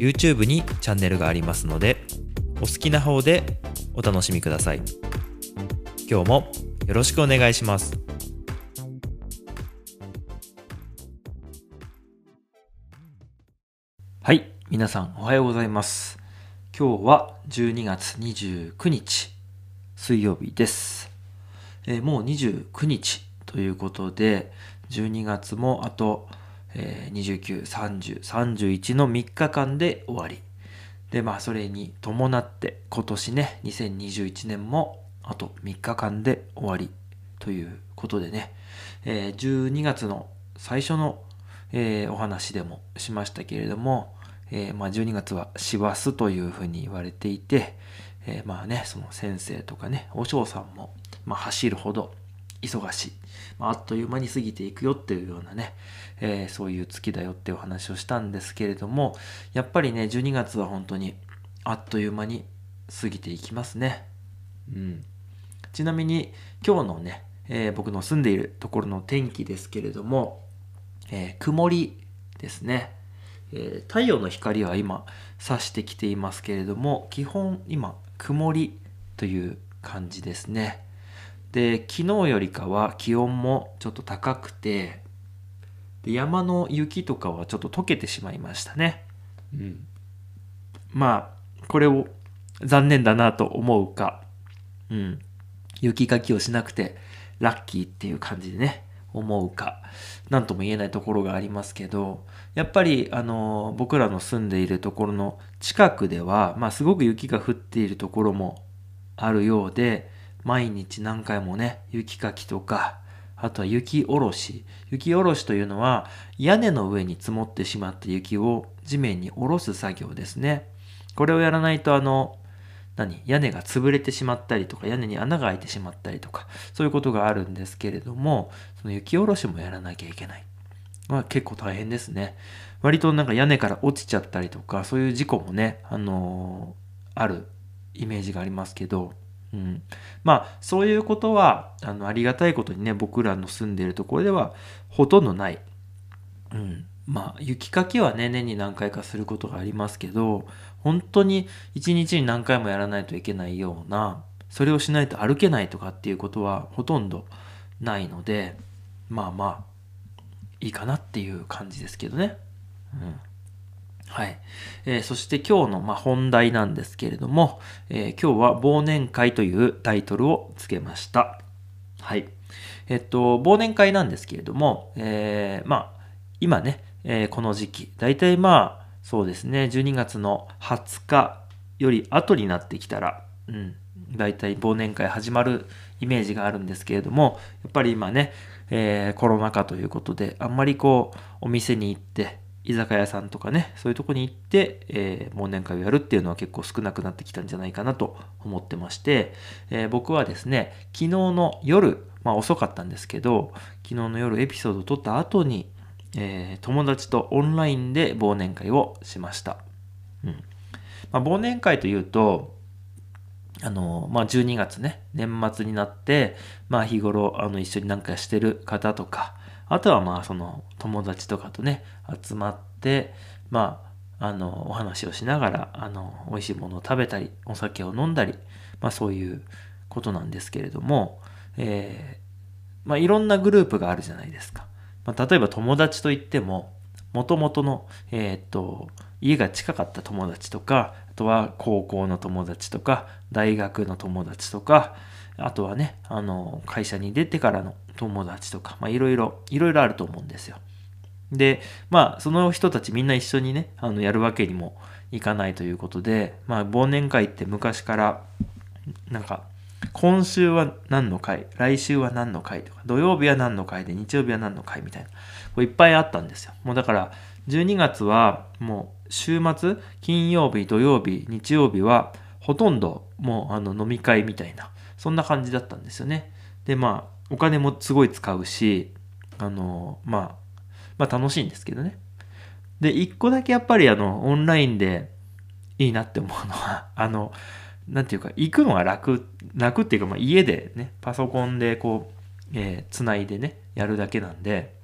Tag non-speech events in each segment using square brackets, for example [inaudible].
YouTube にチャンネルがありますのでお好きな方でお楽しみください。今日もよろしくお願いします。はい皆さんおはようございます。今日は12月29日水曜日です、えーもう29日ということで12月もあと、えー29、30、31の3日間で終わり。でまあそれに伴って今年ね2021年もあと3日間で終わり。ということでね、えー12月の最初の、えーお話でもしましたけれども、えーまあ、12月は師走というふうに言われていて、えまあねその先生とかね和尚さんも、まあ、走るほど忙しい、まあ、あっという間に過ぎていくよっていうようなね、えーそういう月だよってお話をしたんですけれどもやっぱりね12月は本当にあっという間に過ぎていきますね。うん、ちなみに今日のね、えー僕の住んでいるところの天気ですけれども、えー曇りですね、え太陽の光は今差してきていますけれども基本今曇りという感じですね。で昨日よりかは気温もちょっと高くてで山の雪とかはちょっと溶けてしまいましたね。うん。まあこれを残念だなと思うかうん。雪かきをしなくてラッキーっていう感じでね思うか何とも言えないところがありますけどやっぱりあの僕らの住んでいるところの近くでは、まあ、すごく雪が降っているところもあるようで毎日何回もね雪かきとかあとは雪下ろし。雪下ろしというのは屋根の上に積もってしまった雪を地面に下ろす作業ですね。これをやらないとあの何？屋根が潰れてしまったりとか屋根に穴が開いてしまったりとかそういうことがあるんですけれどもその雪下ろしもやらなきゃいけない。まあ結構大変ですね。割となんか屋根から落ちちゃったりとかそういう事故もねあのーあるイメージがありますけど。うん、まあそういうことはあのありがたいことにね僕らの住んでいるところではほとんどない、うん、まあ雪かきはね年に何回かすることがありますけど本当に一日に何回もやらないといけないようなそれをしないと歩けないとかっていうことはほとんどないのでまあまあいいかなっていう感じですけどね。うん。はい。えーそして今日の、まあ、本題なんですけれども、えー今日は忘年会というタイトルをつけました。はい。えっと、忘年会なんですけれども、えーまあ、今ね、えこの時期、大体まあ、そうですね、12月の20日より後になってきたら、うん、大体忘年会始まるイメージがあるんですけれども、やっぱり今ね、えコロナ禍ということで、あんまりこう、お店に行って、居酒屋さんとかね、そういうとこに行って、えー忘年会をやるっていうのは結構少なくなってきたんじゃないかなと思ってまして、えー僕はですね、昨日の夜、まあ遅かったんですけど、昨日の夜エピソードを撮った後に、えー友達とオンラインで忘年会をしました。うん。まあ、忘年会というと、あの、まあ、12月ね、年末になって、まあ、日頃、あの、一緒になんかしてる方とか、あとはまあ、その、友達とかとね、集まって、まあ、あの、お話をしながら、あの、美味しいものを食べたり、お酒を飲んだり、まあ、そういうことなんですけれども、えーまあ、いろんなグループがあるじゃないですか。まあ、例えば友達といっても、もともとの、えーっと、家が近かった友達とか、とは高校の友達とか、大学の友達とか、あとはね、あの、会社に出てからの友達とか、まあいろいろ、いろいろあると思うんですよ。で、まあその人たちみんな一緒にね、あの、やるわけにもいかないということで、まあ忘年会って昔から、なんか、今週は何の回、来週は何の回とか、土曜日は何の回で、日曜日は何の回みたいな、こういっぱいあったんですよ。もうだから、12月はもう週末、金曜日、土曜日、日曜日はほとんどもうあの飲み会みたいな、そんな感じだったんですよね。で、まあ、お金もすごい使うし、あの、まあ、まあ楽しいんですけどね。で、一個だけやっぱりあの、オンラインでいいなって思うのは、[laughs] あの、なんていうか、行くのが楽、楽っていうか、まあ家でね、パソコンでこう、えー、繋いでね、やるだけなんで、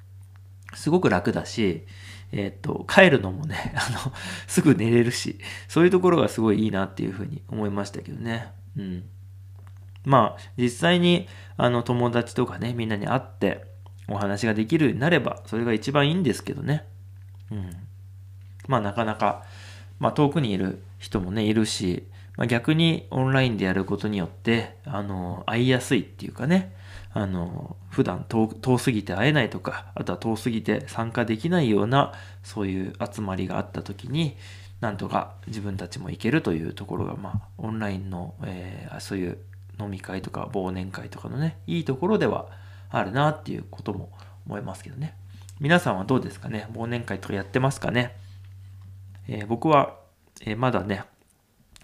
すごく楽だし、えっ、と、帰るのもね、[laughs] あの、すぐ寝れるし、そういうところがすごいいいなっていうふうに思いましたけどね。うん。まあ、実際に、あの、友達とかね、みんなに会って、お話ができるようになれば、それが一番いいんですけどね。うん。まあ、なかなか、まあ、遠くにいる人もね、いるし、まあ、逆にオンラインでやることによって、あの、会いやすいっていうかね、あの、普段遠遠すぎて会えないとか、あとは遠すぎて参加できないような、そういう集まりがあった時に、なんとか自分たちも行けるというところが、まあ、オンラインの、えー、そういう飲み会とか忘年会とかのね、いいところではあるなっていうことも思いますけどね。皆さんはどうですかね？忘年会とかやってますかね、えー、僕は、えー、まだね、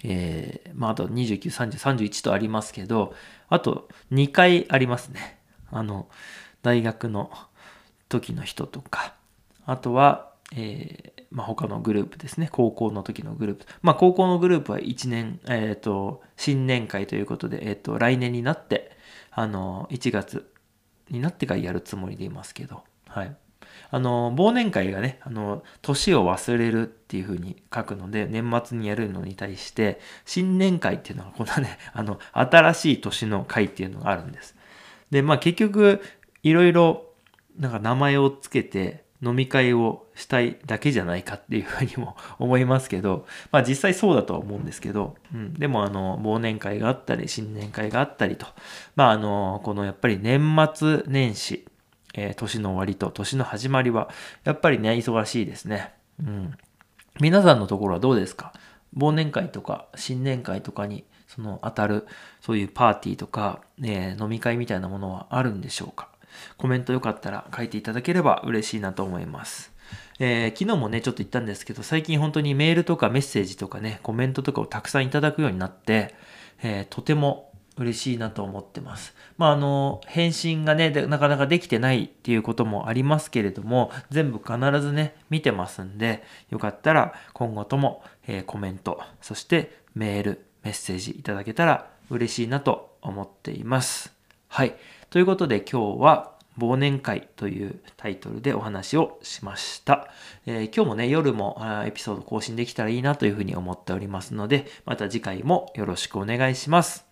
えー、まあ、あと29、30、31とありますけど、あと2回ありますね。あの、大学の時の人とか、あとは、えー、まあ、他のグループですね。高校の時のグループ。まあ、高校のグループは1年、えっ、ー、と、新年会ということで、えっ、と、来年になって、あの、1月になってからやるつもりでいますけど、はい。あの、忘年会がね、あの、年を忘れるっていう風に書くので、年末にやるのに対して、新年会っていうのが、こんなね、[laughs] あの、新しい年の会っていうのがあるんです。で、まあ結局、いろいろ、なんか名前をつけて、飲み会をしたいだけじゃないかっていうふうにも [laughs] 思いますけど、まあ実際そうだとは思うんですけど、うん、でもあの、忘年会があったり、新年会があったりと、まああの、このやっぱり年末年始、えー、年の終わりと年の始まりは、やっぱりね、忙しいですね。うん。皆さんのところはどうですか？忘年会とか新年会とかにその当たるそういうパーティーとか、えー、飲み会みたいなものはあるんでしょうか？コメントよかったら書いていただければ嬉しいなと思います。えー、昨日もね、ちょっと言ったんですけど、最近本当にメールとかメッセージとかね、コメントとかをたくさんいただくようになって、えー、とても嬉しいなと思ってます。まあ、あの、返信がね、なかなかできてないっていうこともありますけれども、全部必ずね、見てますんで、よかったら今後とも、えー、コメント、そしてメール、メッセージいただけたら嬉しいなと思っています。はい。ということで今日は忘年会というタイトルでお話をしました。えー、今日もね、夜もエピソード更新できたらいいなというふうに思っておりますので、また次回もよろしくお願いします。